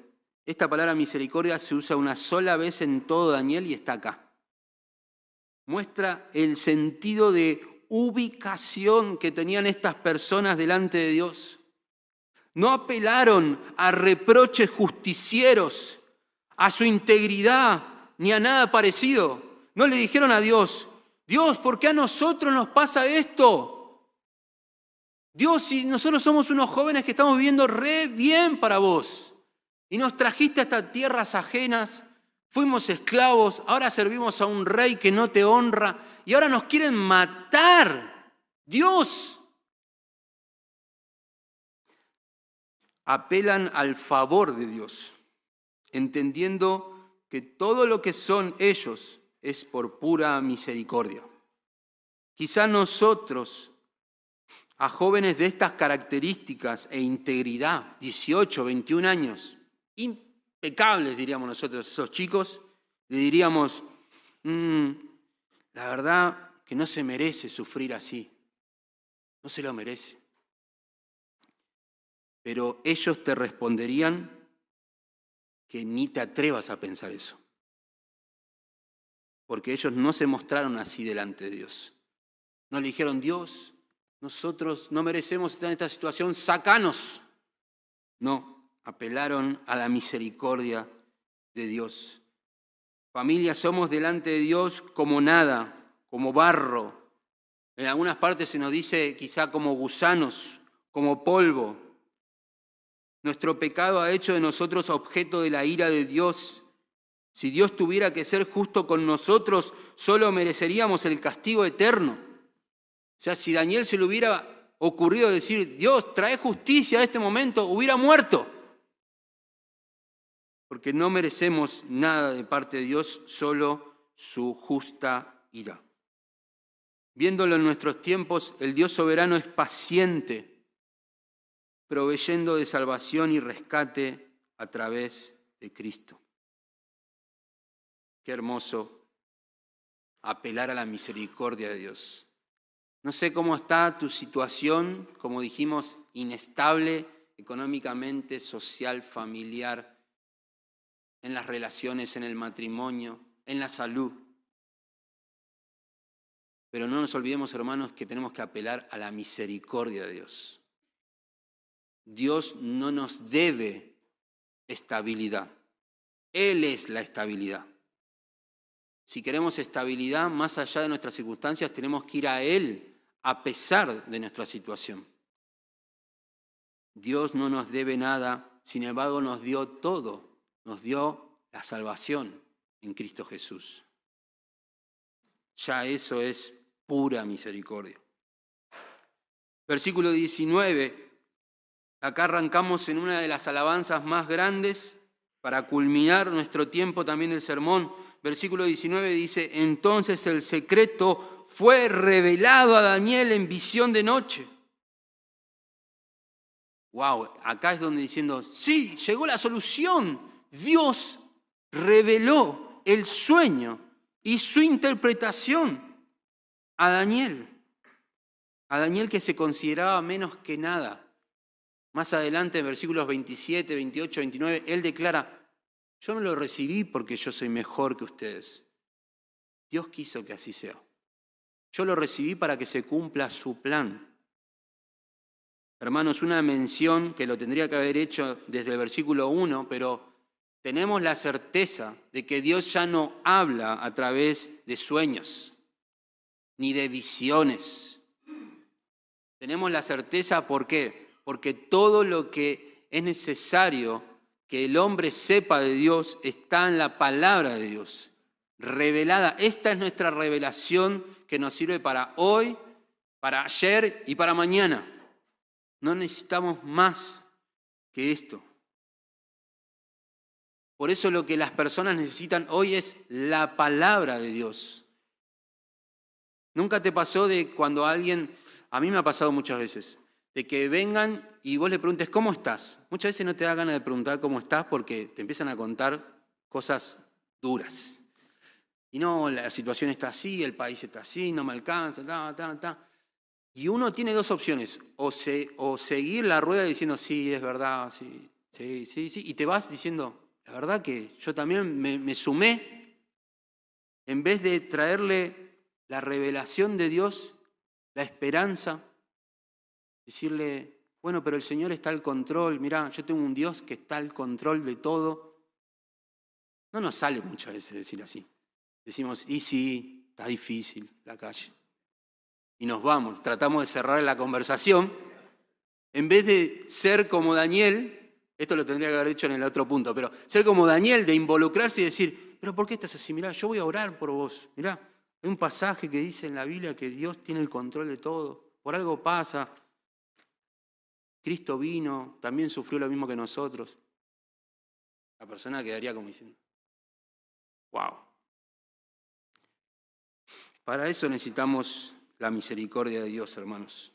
Speaker 1: Esta palabra misericordia se usa una sola vez en todo Daniel y está acá. Muestra el sentido de ubicación que tenían estas personas delante de Dios. No apelaron a reproches justicieros, a su integridad, ni a nada parecido. No le dijeron a Dios, Dios, ¿por qué a nosotros nos pasa esto? Dios, si nosotros somos unos jóvenes que estamos viviendo re bien para vos y nos trajiste hasta tierras ajenas, Fuimos esclavos, ahora servimos a un rey que no te honra y ahora nos quieren matar. Dios. Apelan al favor de Dios, entendiendo que todo lo que son ellos es por pura misericordia. Quizá nosotros, a jóvenes de estas características e integridad, 18, 21 años, impecables diríamos nosotros, esos chicos, le diríamos, mm, la verdad que no se merece sufrir así, no se lo merece. Pero ellos te responderían que ni te atrevas a pensar eso porque ellos no se mostraron así delante de Dios. No le dijeron, Dios, nosotros no merecemos estar en esta situación, sacanos. No, apelaron a la misericordia de Dios. Familia, somos delante de Dios como nada, como barro. En algunas partes se nos dice quizá como gusanos, como polvo. Nuestro pecado ha hecho de nosotros objeto de la ira de Dios si Dios tuviera que ser justo con nosotros, solo mereceríamos el castigo eterno. O sea, si Daniel se le hubiera ocurrido decir, Dios, trae justicia a este momento, hubiera muerto. Porque no merecemos nada de parte de Dios, solo su justa ira. Viéndolo en nuestros tiempos, el Dios soberano es paciente, proveyendo de salvación y rescate a través de Cristo. Qué hermoso apelar a la misericordia de Dios. No sé cómo está tu situación, como dijimos, inestable económicamente, social, familiar, en las relaciones, en el matrimonio, en la salud. Pero no nos olvidemos, hermanos, que tenemos que apelar a la misericordia de Dios. Dios no nos debe estabilidad. Él es la estabilidad. Si queremos estabilidad más allá de nuestras circunstancias, tenemos que ir a Él a pesar de nuestra situación. Dios no nos debe nada, sin embargo nos dio todo, nos dio la salvación en Cristo Jesús. Ya eso es pura misericordia. Versículo 19, acá arrancamos en una de las alabanzas más grandes para culminar nuestro tiempo también el sermón versículo 19 dice, entonces el secreto fue revelado a Daniel en visión de noche. Wow, acá es donde diciendo, sí, llegó la solución. Dios reveló el sueño y su interpretación a Daniel. A Daniel que se consideraba menos que nada. Más adelante, en versículos 27, 28, 29, él declara, yo no lo recibí porque yo soy mejor que ustedes. Dios quiso que así sea. Yo lo recibí para que se cumpla su plan. Hermanos, una mención que lo tendría que haber hecho desde el versículo 1, pero tenemos la certeza de que Dios ya no habla a través de sueños ni de visiones. Tenemos la certeza, ¿por qué? Porque todo lo que es necesario que el hombre sepa de Dios está en la palabra de Dios, revelada. Esta es nuestra revelación que nos sirve para hoy, para ayer y para mañana. No necesitamos más que esto. Por eso lo que las personas necesitan hoy es la palabra de Dios. Nunca te pasó de cuando alguien, a mí me ha pasado muchas veces, de que vengan y vos le preguntes, ¿cómo estás? Muchas veces no te da ganas de preguntar cómo estás porque te empiezan a contar cosas duras. Y no, la situación está así, el país está así, no me alcanza, ta, ta, ta. Y uno tiene dos opciones, o, seguir la rueda diciendo, sí, es verdad, sí, sí, sí, y te vas diciendo, la verdad que yo también me sumé, en vez de traerle la revelación de Dios, la esperanza, Decirle, bueno, pero el Señor está al control, mirá, yo tengo un Dios que está al control de todo. No nos sale muchas veces decir así. Decimos, y sí, está difícil la calle. Y nos vamos, tratamos de cerrar la conversación. En vez de ser como Daniel, esto lo tendría que haber hecho en el otro punto, pero ser como Daniel, de involucrarse y decir, pero ¿por qué estás así? Mirá, yo voy a orar por vos. Mirá, hay un pasaje que dice en la Biblia que Dios tiene el control de todo. Por algo pasa. Cristo vino, también sufrió lo mismo que nosotros. La persona quedaría como diciendo, wow. Para eso necesitamos la misericordia de Dios, hermanos.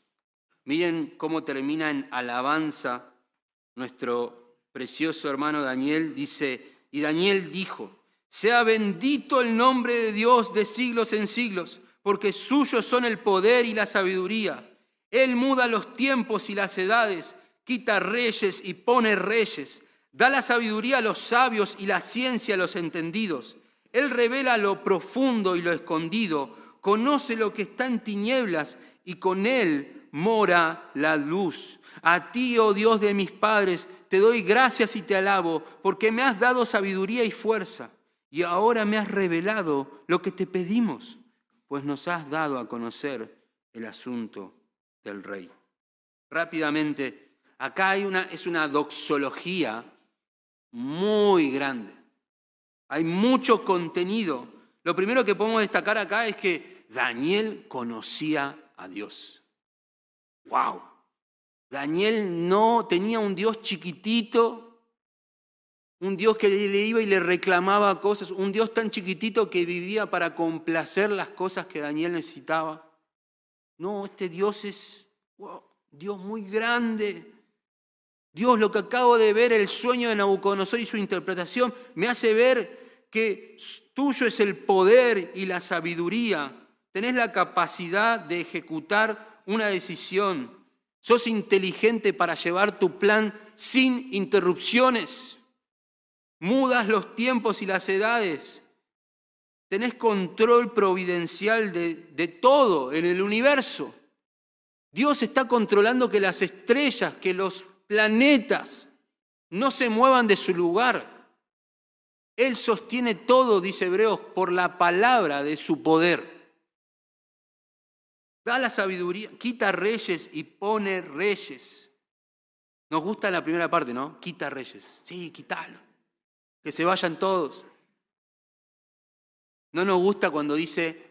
Speaker 1: Miren cómo termina en alabanza nuestro precioso hermano Daniel. Dice, y Daniel dijo, sea bendito el nombre de Dios de siglos en siglos, porque suyos son el poder y la sabiduría. Él muda los tiempos y las edades, quita reyes y pone reyes, da la sabiduría a los sabios y la ciencia a los entendidos. Él revela lo profundo y lo escondido, conoce lo que está en tinieblas y con él mora la luz. A ti, oh Dios de mis padres, te doy gracias y te alabo, porque me has dado sabiduría y fuerza, y ahora me has revelado lo que te pedimos, pues nos has dado a conocer el asunto del rey. Rápidamente, acá hay una, es una doxología muy grande. Hay mucho contenido. Lo primero que podemos destacar acá es que Daniel conocía a Dios. ¡Wow! Daniel no tenía un Dios chiquitito, un Dios que le iba y le reclamaba cosas, un Dios tan chiquitito que vivía para complacer las cosas que Daniel necesitaba. No, este Dios es Dios muy grande. Dios, lo que acabo de ver, el sueño de Nabucodonosor y su interpretación, me hace ver que tuyo es el poder y la sabiduría. Tenés la capacidad de ejecutar una decisión Sos inteligente para llevar tu plan sin interrupciones. Mudas los tiempos y las edades. Tenés control providencial de, todo en el universo. Dios está controlando que las estrellas, que los planetas no se muevan de su lugar. Él sostiene todo, dice Hebreos, por la palabra de su poder. Da la sabiduría, quita reyes y pone reyes. Nos gusta la primera parte, ¿no? Quita reyes. Sí, quítalo. Que se vayan todos. No nos gusta cuando dice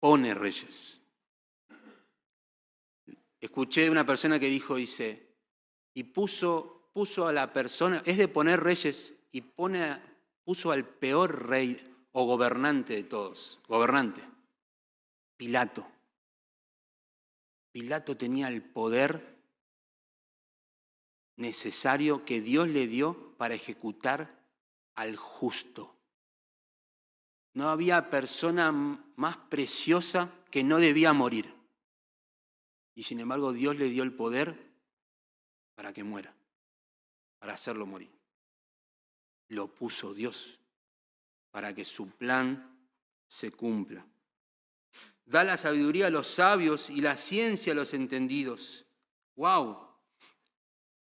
Speaker 1: pone reyes. Escuché una persona que dijo, dice, y puso, puso a la persona, es de poner reyes, y pone, puso al peor rey o gobernante de todos, gobernante, Pilato. Pilato tenía el poder necesario que Dios le dio para ejecutar al justo. No había persona más preciosa que no debía morir. Y sin embargo Dios le dio el poder para que muera, para hacerlo morir. Lo puso Dios para que su plan se cumpla da la sabiduría a los sabios y la ciencia a los entendidos. ¡Wow!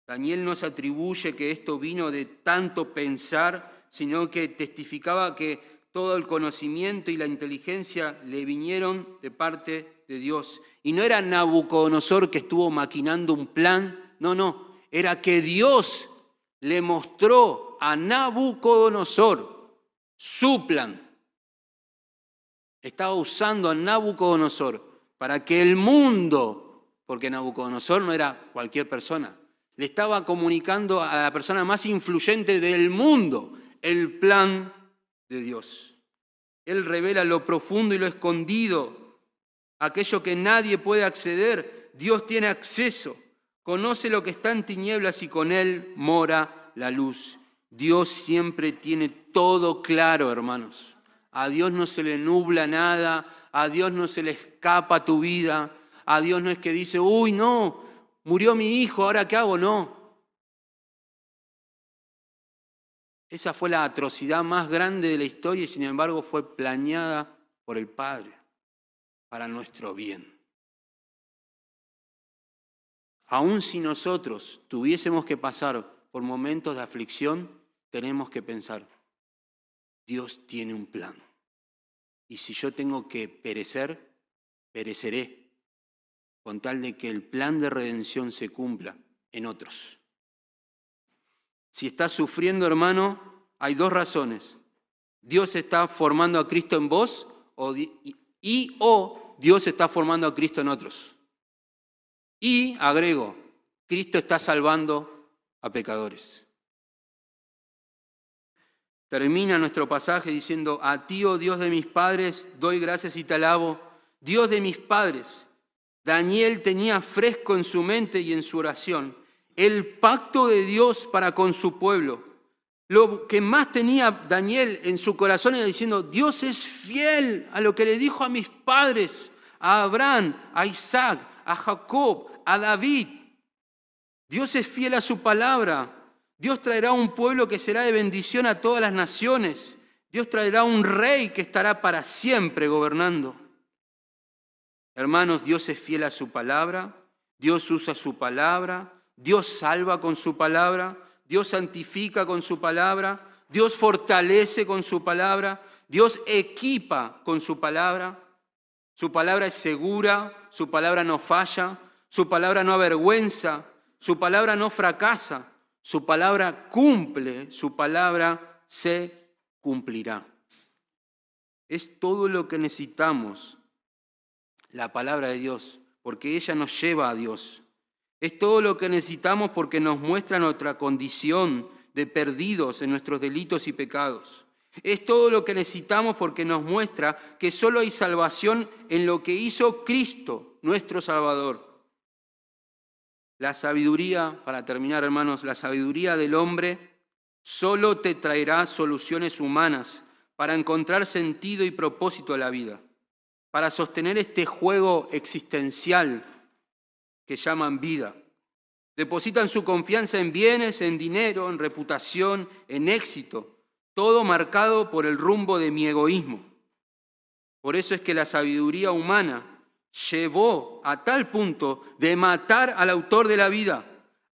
Speaker 1: Daniel no se atribuye que esto vino de tanto pensar, sino que testificaba que todo el conocimiento y la inteligencia le vinieron de parte de Dios. Y no era Nabucodonosor que estuvo maquinando un plan, no, no, era que Dios le mostró a Nabucodonosor su plan estaba usando a Nabucodonosor para que el mundo, porque Nabucodonosor no era cualquier persona, le estaba comunicando a la persona más influyente del mundo el plan de Dios. Él revela lo profundo y lo escondido, aquello que nadie puede acceder, Dios tiene acceso, conoce lo que está en tinieblas y con él mora la luz. Dios siempre tiene todo claro, hermanos. A Dios no se le nubla nada, a Dios no se le escapa tu vida, a Dios no es que dice, uy, no, murió mi hijo, ahora qué hago, no. Esa fue la atrocidad más grande de la historia y sin embargo fue planeada por el Padre para nuestro bien. Aun si nosotros tuviésemos que pasar por momentos de aflicción, tenemos que pensar, Dios tiene un plan. Y si yo tengo que perecer, pereceré, con tal de que el plan de redención se cumpla en otros. Si estás sufriendo, hermano, hay dos razones. Dios está formando a Cristo en vos o, y o Dios está formando a Cristo en otros. Y agrego, Cristo está salvando a pecadores. Termina nuestro pasaje diciendo, a ti, oh Dios de mis padres, doy gracias y te alabo. Dios de mis padres. Daniel tenía fresco en su mente y en su oración el pacto de Dios para con su pueblo. Lo que más tenía Daniel en su corazón era diciendo, Dios es fiel a lo que le dijo a mis padres, a Abraham, a Isaac, a Jacob, a David. Dios es fiel a su palabra. Dios traerá un pueblo que será de bendición a todas las naciones. Dios traerá un rey que estará para siempre gobernando. Hermanos, Dios es fiel a su palabra. Dios usa su palabra. Dios salva con su palabra. Dios santifica con su palabra. Dios fortalece con su palabra. Dios equipa con su palabra. Su palabra es segura, su palabra no falla, su palabra no avergüenza, su palabra no fracasa, su palabra cumple, su palabra se cumplirá. Es todo lo que necesitamos, la palabra de Dios, porque ella nos lleva a Dios. Es todo lo que necesitamos porque nos muestra nuestra condición de perdidos en nuestros delitos y pecados. Es todo lo que necesitamos porque nos muestra que solo hay salvación en lo que hizo Cristo, nuestro Salvador. La sabiduría, para terminar hermanos, la sabiduría del hombre solo te traerá soluciones humanas para encontrar sentido y propósito a la vida, para sostener este juego existencial que llaman vida. Depositan su confianza en bienes, en dinero, en reputación, en éxito, todo marcado por el rumbo de mi egoísmo. Por eso es que la sabiduría humana llevó a tal punto de matar al autor de la vida,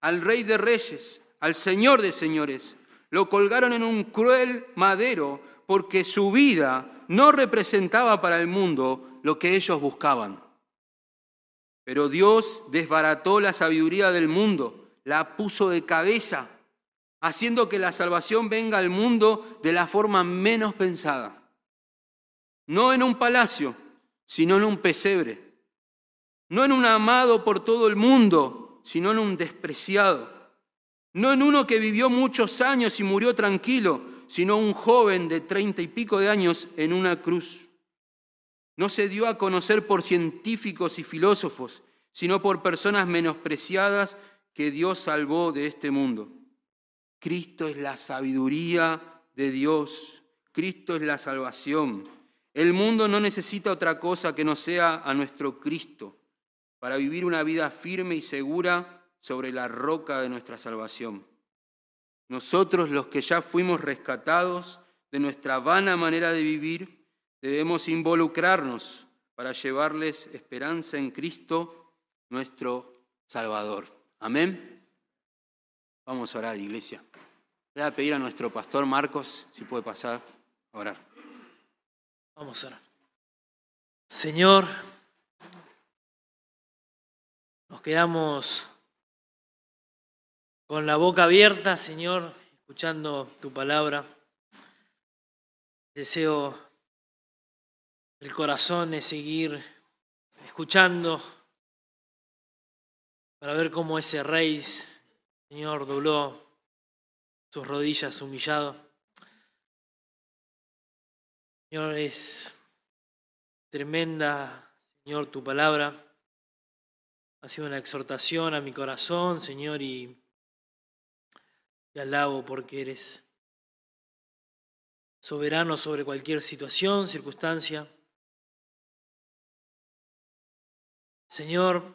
Speaker 1: al rey de reyes, al señor de señores. Lo colgaron en un cruel madero porque su vida no representaba para el mundo lo que ellos buscaban. Pero Dios desbarató la sabiduría del mundo, la puso de cabeza, haciendo que la salvación venga al mundo de la forma menos pensada. No en un palacio, sino en un pesebre no en un amado por todo el mundo, sino en un despreciado. No en uno que vivió muchos años y murió tranquilo, sino un joven de treinta y pico de años en una cruz. No se dio a conocer por científicos y filósofos, sino por personas menospreciadas que Dios salvó de este mundo. Cristo es la sabiduría de Dios. Cristo es la salvación. El mundo no necesita otra cosa que no sea a nuestro Cristo para vivir una vida firme y segura sobre la roca de nuestra salvación. Nosotros los que ya fuimos rescatados de nuestra vana manera de vivir, debemos involucrarnos para llevarles esperanza en Cristo, nuestro Salvador. Amén. Vamos a orar, iglesia. Voy a pedir a nuestro pastor Marcos si puede pasar a orar.
Speaker 2: Vamos a orar. Señor, nos quedamos con la boca abierta, Señor, escuchando tu palabra. Deseo el corazón de seguir escuchando para ver cómo ese rey, Señor, dobló sus rodillas humillado. Señor, es tremenda, Señor, tu palabra. Ha sido una exhortación a mi corazón, Señor, y te alabo porque eres soberano sobre cualquier situación, circunstancia. Señor,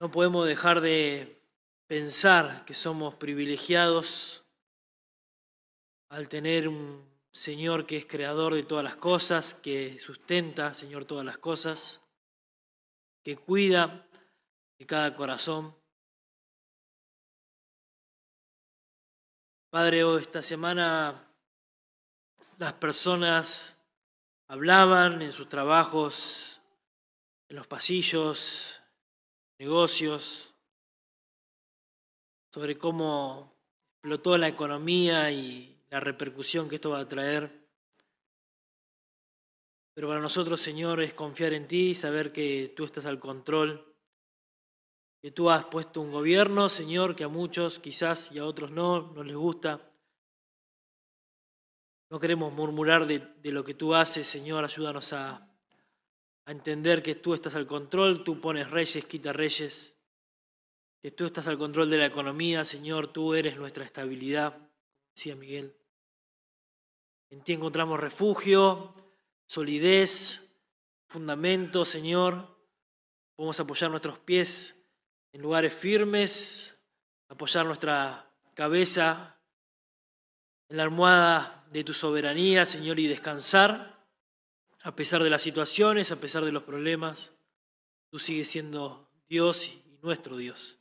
Speaker 2: no podemos dejar de pensar que somos privilegiados al tener un Señor que es creador de todas las cosas, que sustenta, Señor, todas las cosas que cuida de cada corazón. Padre, hoy esta semana las personas hablaban en sus trabajos, en los pasillos, negocios, sobre cómo explotó la economía y la repercusión que esto va a traer. Pero para nosotros, Señor, es confiar en ti y saber que tú estás al control, que tú has puesto un gobierno, Señor, que a muchos quizás y a otros no, no les gusta. No queremos murmurar de, de lo que tú haces, Señor, ayúdanos a, a entender que tú estás al control, tú pones reyes, quita reyes, que tú estás al control de la economía, Señor, tú eres nuestra estabilidad, decía Miguel. En ti encontramos refugio, solidez, fundamento, Señor. Podemos apoyar nuestros pies en lugares firmes, apoyar nuestra cabeza en la almohada de tu soberanía, Señor, y descansar a pesar de las situaciones, a pesar de los problemas, tú sigues siendo Dios y nuestro Dios.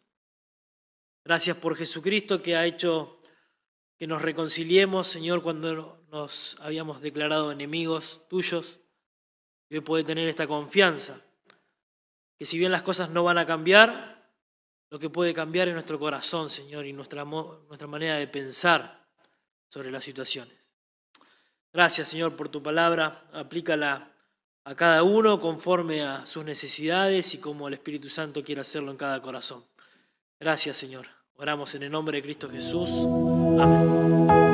Speaker 2: Gracias por Jesucristo que ha hecho que nos reconciliemos, Señor, cuando nos habíamos declarado enemigos tuyos. Y hoy puede tener esta confianza, que si bien las cosas no van a cambiar, lo que puede cambiar es nuestro corazón, Señor, y nuestra, nuestra manera de pensar sobre las situaciones. Gracias, Señor, por tu palabra. Aplícala a cada uno conforme a sus necesidades y como el Espíritu Santo quiere hacerlo en cada corazón. Gracias, Señor. Oramos en el nombre de Cristo Jesús. Amén.